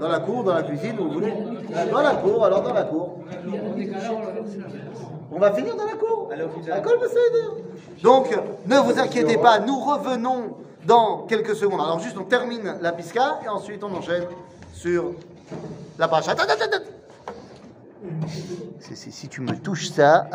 Dans la cour, dans la cuisine, vous voulez Dans la cour, alors dans la cour. On va finir dans la cour. Donc, ne vous inquiétez pas, nous revenons dans quelques secondes. Alors, juste, on termine la pisca et ensuite on enchaîne sur la page. Attends, attends, attends. Si, si tu me touches ça, après.